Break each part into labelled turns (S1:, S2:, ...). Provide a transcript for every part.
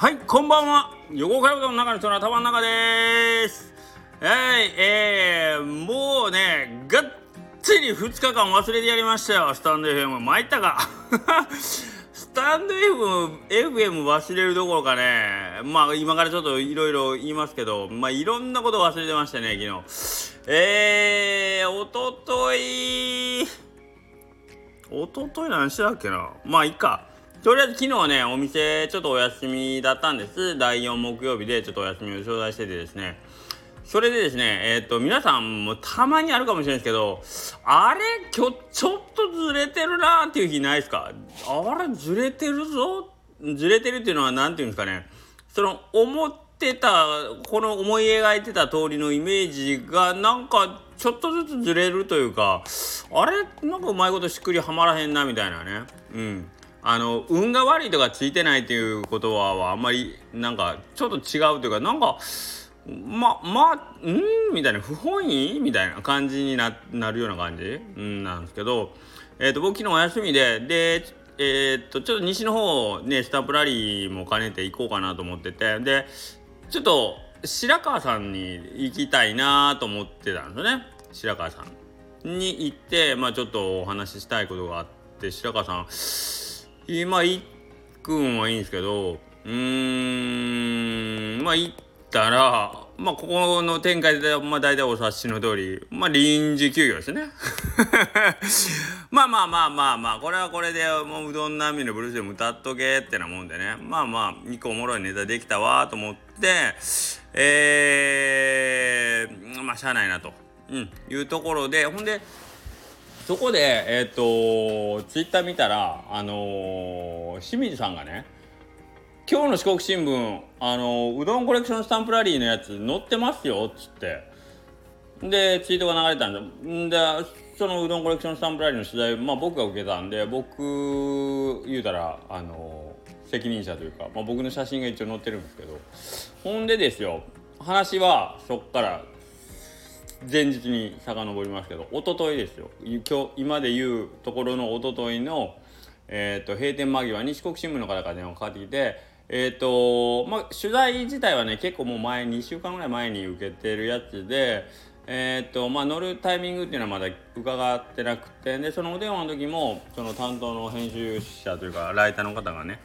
S1: はい、こんばんは。横海道の中の人の頭の中です。はい、えー、もうね、がっつり2日間忘れてやりましたよ、スタンド FM。参ったか？スタンド FM, FM 忘れるどころかね、まあ今からちょっといろいろ言いますけど、まあいろんなこと忘れてましたね、昨日。えー、おととい、おととい何してたっけな？まあいいか。とりあえず昨日はね、お店ちょっとお休みだったんです。第4木曜日でちょっとお休みを頂戴しててですね。それでですね、えっ、と、皆さんもたまにあるかもしれないですけど、あれ今日ちょっとずれてるなーっていう日ないですか？あれずれてるぞ？ずれてるっていうのは何ていうんですかね。その、思ってた、この思い描いてた通りのイメージがなんかちょっとずつずれるというか、あれなんかうまいことしっくりはまらへんなみたいなね。うん。あの運が悪いとかついてないっていうことはあんまりなんかちょっと違うというかなんかままうん？みたいな不本意？みたいな感じにななるような感じ、うん、なんですけど、えー、と僕昨日お休みででえー、とちょっと西の方ねスタンプラリーも兼ねて行こうかなと思っててでちょっと白川さんに行きたいなと思ってたんですよね。白川さんに行ってまあちょっとお話ししたいことがあって白川さん今行くんはいいんですけどうーんまあ行ったらまあここの展開でまあ大体お察しの通りまあ臨時休業ですね。まあまあまあまあまあこれはこれでもううどん並みのブルースでも歌っとけってなもんでね。まあまあ一個おもろいネタできたわと思ってえー、まあしゃあないなと、うん、いうところでほんでそこで、えっ、と、ツイッター見たら、あのー清水さんがね、今日の四国新聞、あのーうどんコレクションスタンプラリーのやつ載ってますよ、っつって。で、ツイートが流れたんで、んで、そのうどんコレクションスタンプラリーの取材、まあ僕が受けたんで、僕、言うたら、あのー責任者というか、まあ僕の写真が一応載ってるんですけど、ほんでですよ、話はそっから前日に遡りますけど一昨日ですよ。今日今で言うところの一昨日のえー、と閉店間際に四国新聞の方から電話かかってきてえっ、とまあ取材自体はね結構もう前2週間ぐらい前に受けてるやつでえっ、とまあ乗るタイミングっていうのはまだ伺ってなくてでそのお電話の時もその担当の編集者というかライターの方がね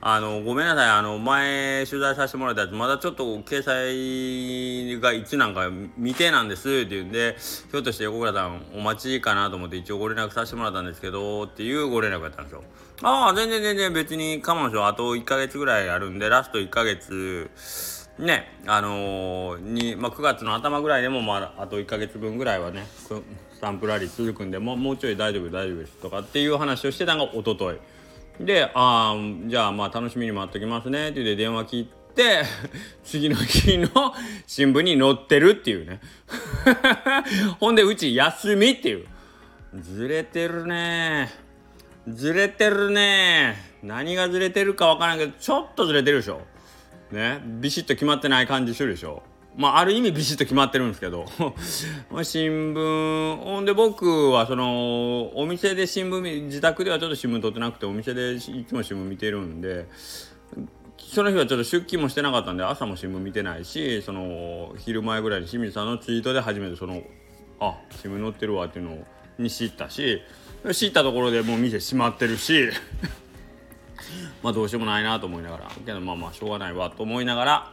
S1: あのごめんなさい。あの前取材させてもらったやつまだちょっと掲載がいつなんか未定なんです。って言うんでひょっとして横倉さんお待ちかなと思って一応ご連絡させてもらったんですけどっていうご連絡やった。んですよああ全然全然別に我慢しようあと1ヶ月ぐらいあるんでラスト1ヶ月。ねあのーに、まあ、9月の頭ぐらいでもまああと1ヶ月分ぐらいはねくスタンプラリー続くんでもうもうちょい大丈夫大丈夫ですとかっていう話をしてたのが一昨日。で「ああじゃあまあ楽しみに待っときますね」って言って電話切って 次の日の新聞に載ってるっていうね。ほんでうち休みっていう。ずれてるね。ずれてるね。何がずれてるかわからんけどちょっとずれてるでしょ。ね。ビシッと決まってない感じするでしょ。まあある意味ビシッと決まってるんですけど。まあ新聞。ほんで僕はそのお店で新聞自宅ではちょっと新聞撮ってなくてお店でいつも新聞見てるんでその日はちょっと出勤もしてなかったんで朝も新聞見てないしその昼前ぐらいに清水さんのツイートで初めてそのあ新聞載ってるわっていうのに知ったし知ったところでもう店閉まってるし まあどうしようもないなと思いながらけどまあまあしょうがないわと思いながら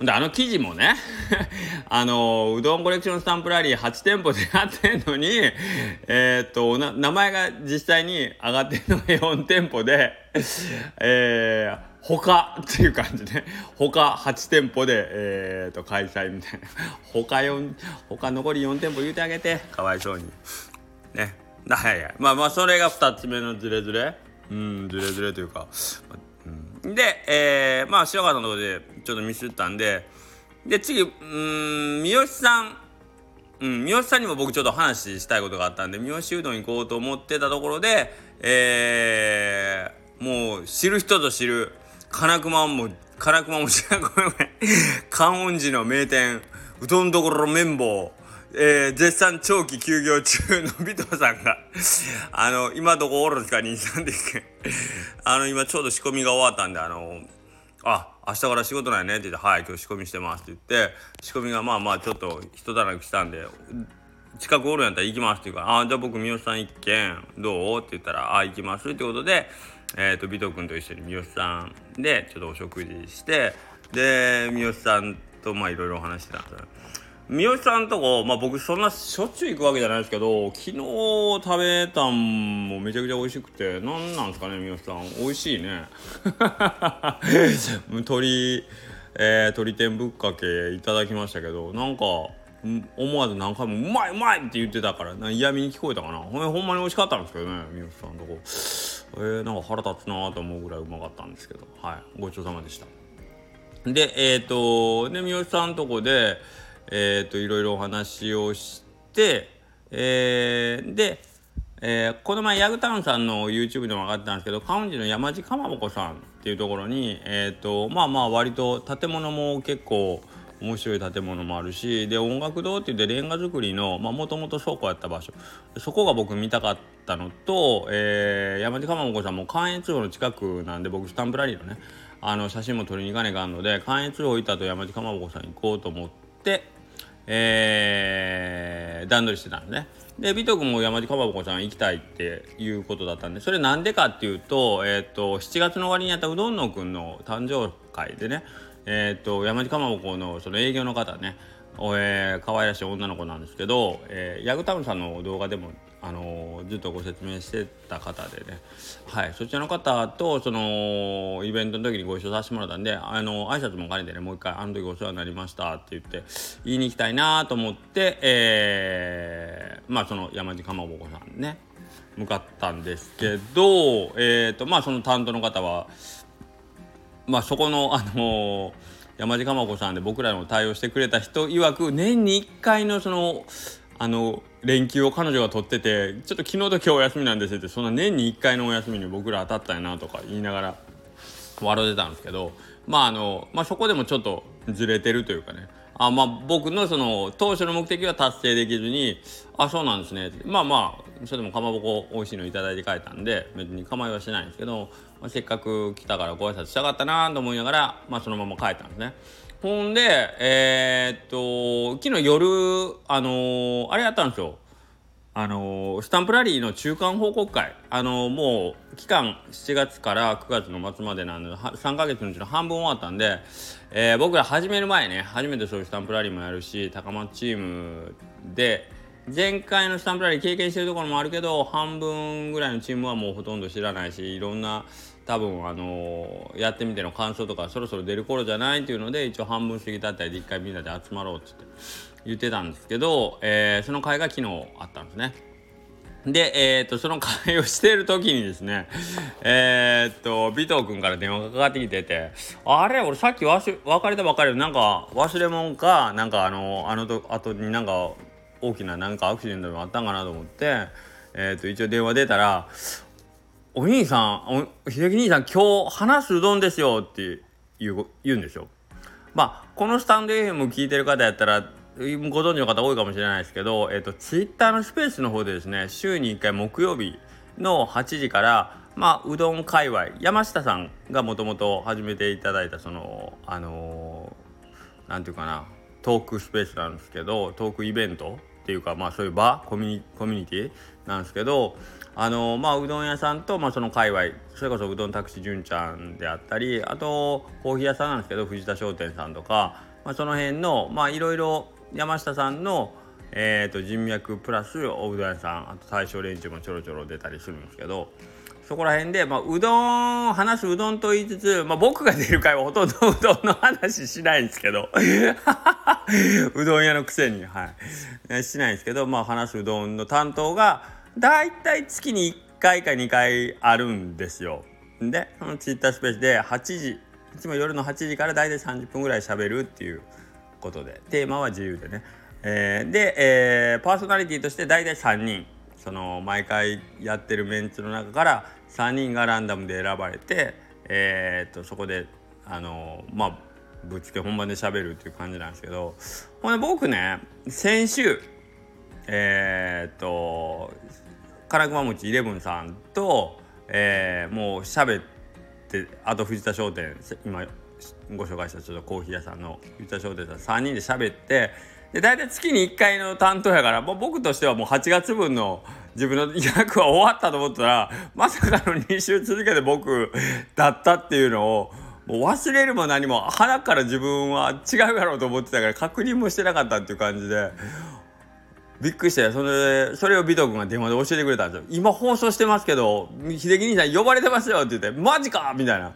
S1: であの記事もね あのうどんコレクションスタンプラリー8店舗でやってんのにえーっと名前が実際に上がってるのが4店舗でえー、他っていう感じで他8店舗で、えー、と開催みたいな。他4他残り4店舗言うてあげて。かわいそうに。ね。はいはいまあまあそれが2つ目のズレズレ。うんズレズレというか、で、えー、まあ白川さんのところでちょっとミスったんでで次うん三好さん。うん、三好さんにも僕ちょっと話したいことがあったんで三好うどん行こうと思ってたところでえー、もう知る人ぞ知る金熊も金熊も知らんごめんごめん観音寺の名店うどんどころ綿棒。えー、絶賛長期休業中の尾藤さんが あの今どこおるんですか兄さんで あの今ちょうど仕込みが終わったんであのあ明日から仕事なんやねって言って「はい今日仕込みしてます」って言って仕込みがまあまあちょっと一段落したんで近くおるんやったら行きますって言うから「あじゃあ僕三好さん一軒どう?」って言ったら「あ行きます」ってことで、えーと、ビト君と一緒に三好さんでちょっとお食事してで三好さんとまあいろいろお話してたんですよ。三好さんとこ、まあ、僕そんなしょっちゅう行くわけじゃないですけど昨日食べたんもめちゃくちゃ美味しくて何なんですかね三好さん。美味しいね。鶏、えー、鶏天ぶっかけいただきましたけどなんか思わず何回も「うまいうまい!」って言ってたから嫌味に聞こえたかな。ほんほんまに美味しかったんですけどね三好さんとこ。えー、なんか腹立つなと思うぐらいうまかったんですけど。はい。ごちそうさまでした。でえっ、ー、とで三好さんとこでえ、ー、といろいろお話をしてえー、でえー、この前ヤグタウンさんの YouTube でも上がったんですけどカウンジの山地かまぼこさんっていうところにえ、ー、とまあまあ割と建物も結構面白い建物もあるしで音楽堂って言ってレンガ造りのもともと倉庫やった場所。そこが僕見たかったのと、えー、山地かまぼこさんも関越道の近くなんで僕スタンプラリーのねあの写真も撮りに行かねえかんので関越道行ったと山地かまぼこさん行こうと思ってえー、段取りしてたんですね。で、ビト君も山地かまぼこさん行きたいっていうことだったんで、それなんでかっていうと、えっ、ー、と、7月の終わりにやったうどんのくんの誕生会でね、えっ、ー、と山地かまぼこのその営業の方ね、えー、可愛らしい女の子なんですけど、えー、ヤグタムさんの動画でも、あの、ずっとご説明してた方でね、はい、そちらの方とそのイベントの時にご一緒させてもらったんで、あの挨拶も兼ねてねもう一回「あの時お世話になりました」って言って言いに行きたいなと思って、えー、まあその山地かまぼこさんね向かったんですけど、えーとまあ、その担当の方はまあそこのあのー、山地かま子さんで僕らの対応してくれた人曰く年に1回のそのあの連休を彼女が取っててちょっと昨日と今日お休みなんですってそんな年に1回のお休みに僕ら当たったんやなとか言いながら笑ってたんですけどまああの、まあ、そこでもちょっとずれてるというかねあまあ僕のその当初の目的は達成できずにあそうなんですねまあまあそれでもかまぼこ美味しいの頂いて帰ったんで別に構いはしないんですけど、まあ、せっかく来たからご挨拶したかったなと思いながら、まあ、そのまま帰ったんですね。ほんでえー、っと昨日夜あのー、あれやったんですよ。あのスタンプラリーの中間報告会、あのもう期間7月から9月の末までなんで3ヶ月のうちの半分終わったんで、え、僕ら始める前ね初めてそういうスタンプラリーもやるし高松チームで前回のスタンプラリー経験してるところもあるけど半分ぐらいのチームはもうほとんど知らないしいろんな多分あの、やってみての感想とかそろそろ出る頃じゃないっていうので一応半分過ぎたあたりで一回みんなで集まろうっつって言ってたんですけど、えー、その会が昨日あったんですね。で、えー、っと、その会をしている時にですね、えー、っと、尾藤君から電話がかかってきてて、あれ俺さっきわし別れたばかりなんか忘れ物か、なんかあの、あのと、後になんか大きななんかアクシデントでもあったんかなと思って、えー、っと、一応電話出たら、お兄さん、お秀樹兄さん今日話すうどんですよって言う言うんですよ。まあ、このスタンド FM 聞いてる方やったら、ご存知の方多いかもしれないですけど、えっ、と、ツイッターのスペースの方でですね、週に1回木曜日の8時から、まあ、うどん界隈、山下さんがもともと始めていただいた、その、あのー、なんていうかな、トークスペースなんですけど、トークイベントっていうか、まあ、そういう場、コミュニティなんですけど、あの、まあ、うどん屋さんと、まあ、その界隈、それこそうどんタクシー純ちゃんであったり、あと、コーヒー屋さんなんですけど、藤田商店さんとか、まあ、その辺の、まあ、いろいろ山下さんの、えーと、人脈プラスおうどん屋さんあと大正連中もちょろちょろ出たりするんですけどそこら辺で、まあ、うどん話すうどんと言いつつ、まあ、僕が出る回はほとんどうどんの話しないんですけど うどん屋のくせにはいしないんですけど、まあ、話すうどんの担当がだいたい月に1回か2回あるんですよ。でそのツイッタースペースで8時いつも夜の8時から大体30分ぐらいしゃべるっていうことでテーマは自由でね、えー、で、えー、パーソナリティとして大体3人。その毎回やってるメンツの中から3人がランダムで選ばれて、えー、っとそこであのまあぶっつけ本番で喋るっていう感じなんですけどほんで僕ね先週えー、っと金熊餅イレブンさんと、えー、もう喋ってあと藤田商店今ご紹介したちょっとコーヒー屋さんの藤田商店さん3人で喋ってで大体月に1回の担当やからもう僕としてはもう8月分の自分の役は終わったと思ったらまさかの2週続けて僕だったっていうのをもう忘れるも何も鼻から自分は違うやろうと思ってたから確認もしてなかったっていう感じでびっくりしてそれそれを尾藤君が電話で教えてくれたんですよ。今放送してますけど秀樹兄さん呼ばれてますよって言ってマジかみたいな。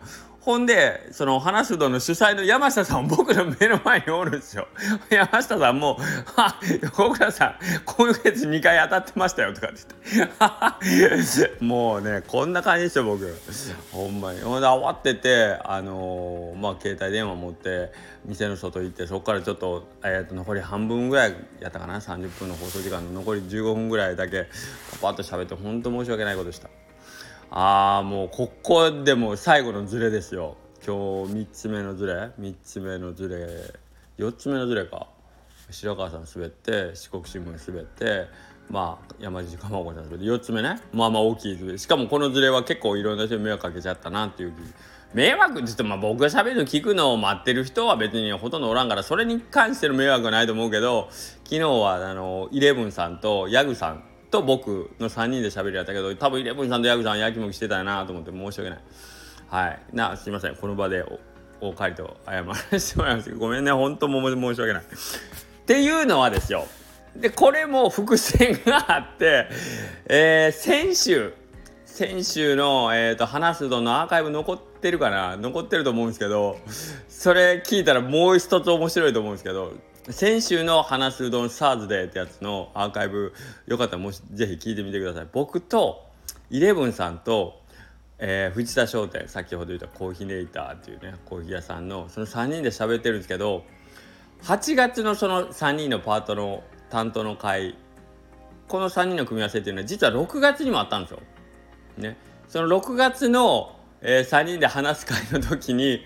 S1: ほんでその話すどの主催の山下さん僕の目の前におるんですよ。山下さんも「あ小倉さん今月2回当たってましたよ」とかって言って。もうねこんな感じですよ僕。ほんまに。ほんで慌ててあのー、まあ携帯電話持って店の外行ってそこからちょっと,、えー、と残り半分ぐらいやったかな？30分の放送時間の残り15分ぐらいだけパパッと喋って本当申し訳ないことした。ああもうここでも最後のズレですよ。今日3つ目のズレ。3つ目のズレ。4つ目のズレか。白川さん滑って四国新聞滑ってまあ山地かまごさん滑って。4つ目ね。まあまあ大きいズレ。しかもこのズレは結構いろんな人に迷惑かけちゃったなっていう迷惑って言ってまあ僕が喋るの聞くのを待ってる人は別にほとんどおらんからそれに関しての迷惑はないと思うけど昨日はあのイレブンさんとヤグさんと僕の3人で喋りやったけど多分イレブンさんとヤグさんやきもきしてたなと思って申し訳ない。はい。なすいません。この場でお借りと謝らせてもらいますごめんね。本当も申し訳ない。っていうのはですよ。でこれも伏線があって、えー、先週先週の、えーと、話すとのアーカイブ残ってるかな？残ってると思うんですけどそれ聞いたらもう一つ面白いと思うんですけど先週の話すうどんサーズデーってやつのアーカイブよかったらもしぜひ聞いてみてください僕とイレブンさんと、えー、藤田商店先ほど言ったコーヒーネイターっていうねコーヒー屋さんのその3人で喋ってるんですけど8月のその3人のパートの担当の会この3人の組み合わせっていうのは実は6月にもあったんですよ。ね、その6月の、えー、3人で話す会の時に、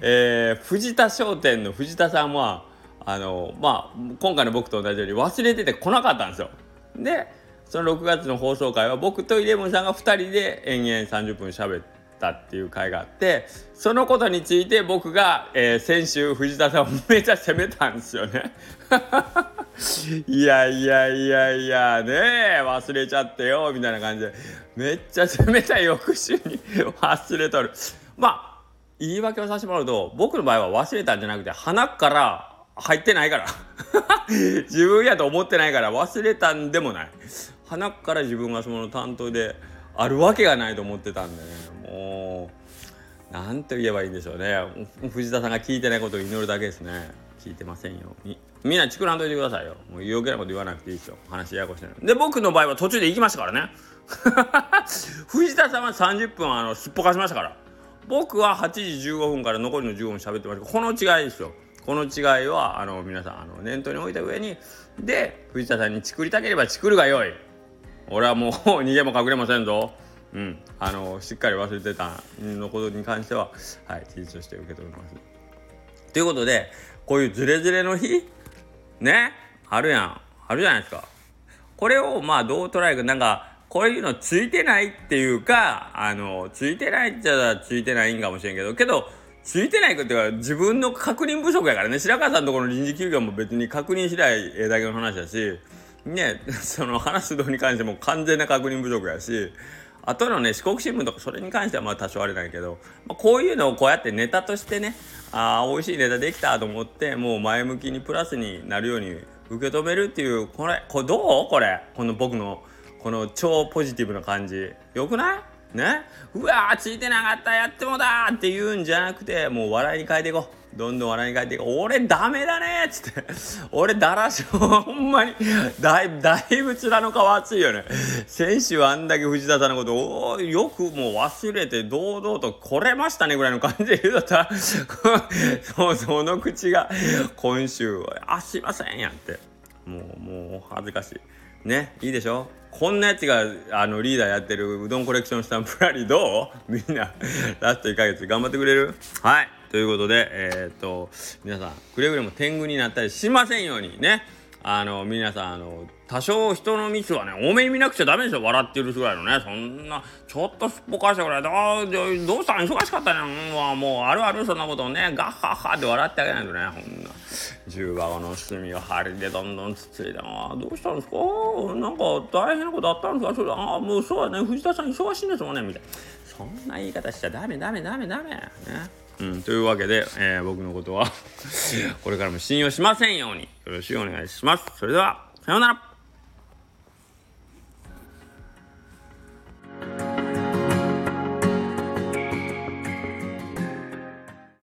S1: えー、藤田商店の藤田さんはあのまあ今回の僕と同じように忘れてて来なかったんですよ。でその6月の放送回は僕とイレブンさんが2人で延々30分喋ったっていう回があってそのことについて僕が、えー、先週藤田さんをめちゃ責めたんですよね。いやいやいやいやね忘れちゃってよみたいな感じでめっちゃ責めた翌週に 忘れとる。まあ言い訳をさせてもらうと僕の場合は忘れたんじゃなくて鼻から入ってないから。自分やと思ってないから忘れたんでもない。鼻から自分がその担当であるわけがないと思ってたんでね。もう何と言えばいいんでしょうね。藤田さんが聞いてないことを祈るだけですね。聞いてませんよ。みみんな作らんといてくださいよ。もう余計なこと言わなくていいですよ。話ややこしないで僕の場合は途中で行きましたからね。藤田さんは30分あのすっぽかしましたから。僕は8時15分から残りの15分喋ってました。この違いですよ。この違いはあの皆さんあの念頭に置いた上にで藤田さんに作りたければ作るがよい。俺はもう逃げも隠れませんぞ。うん、あのしっかり忘れてたのことに関しては、はい、事実として受け止めます。ということでこういうズレズレの日ねあるやん。あるじゃないですか。これをまあどう捉えるか。なんかこういうのついてないっていうかあのついてないっちゃついてないんかもしれんけどけどついてないことは自分の確認不足やからね。白川さんのところの臨時休業も別に確認しないだけの話だし。ね その話すどに関しても完全な確認不足やし。あとのね四国新聞とかそれに関してはまあ多少あれないけど、まあ、こういうのをこうやってネタとしてねああ美味しいネタできたと思ってもう前向きにプラスになるように受け止めるっていうこれこれどう？これ。この僕のこの超ポジティブな感じ。よくない？ね。うわーついてなかったやってもだって言うんじゃなくてもう笑いに変えていこう。どんどん笑いに変えていこう。俺ダメだねっつって。俺だらしほんまに。だいだいぶ面の皮厚いよね。先週あんだけ藤田さんのことおよくもう忘れて堂々と来れましたねぐらいの感じで言うだった。らその口が今週はあすいませんやって。もうもう恥ずかしい。ねいいでしょ？こんなやつがあのリーダーやってるうどんコレクションスタンプラリーどう？みんなラスト1ヶ月頑張ってくれる？はい。ということでえー、っと皆さんくれぐれも天狗になったりしませんようにね。あの皆さんあの多少人のミスはね多めに見なくちゃダメでしょ。笑ってるぐらいのね。そんなちょっとすっぽかしたぐらいで「ああどうしたん忙しかったね。うんもうあるあるそんなことをね。ガッハッハって笑ってあげないとね。ほんな。重箱の隅を針でどんどんつついで「ああどうしたんですか？なんか大変なことあったんですか？それああもうそうだね。藤田さん忙しいんですもんね」みたいな。そんな言い方しちゃダメダメダメダメ。ね。うん、というわけで、えー、僕のことはこれからも信用しませんように。よろしくお願いします。それでは、さようなら。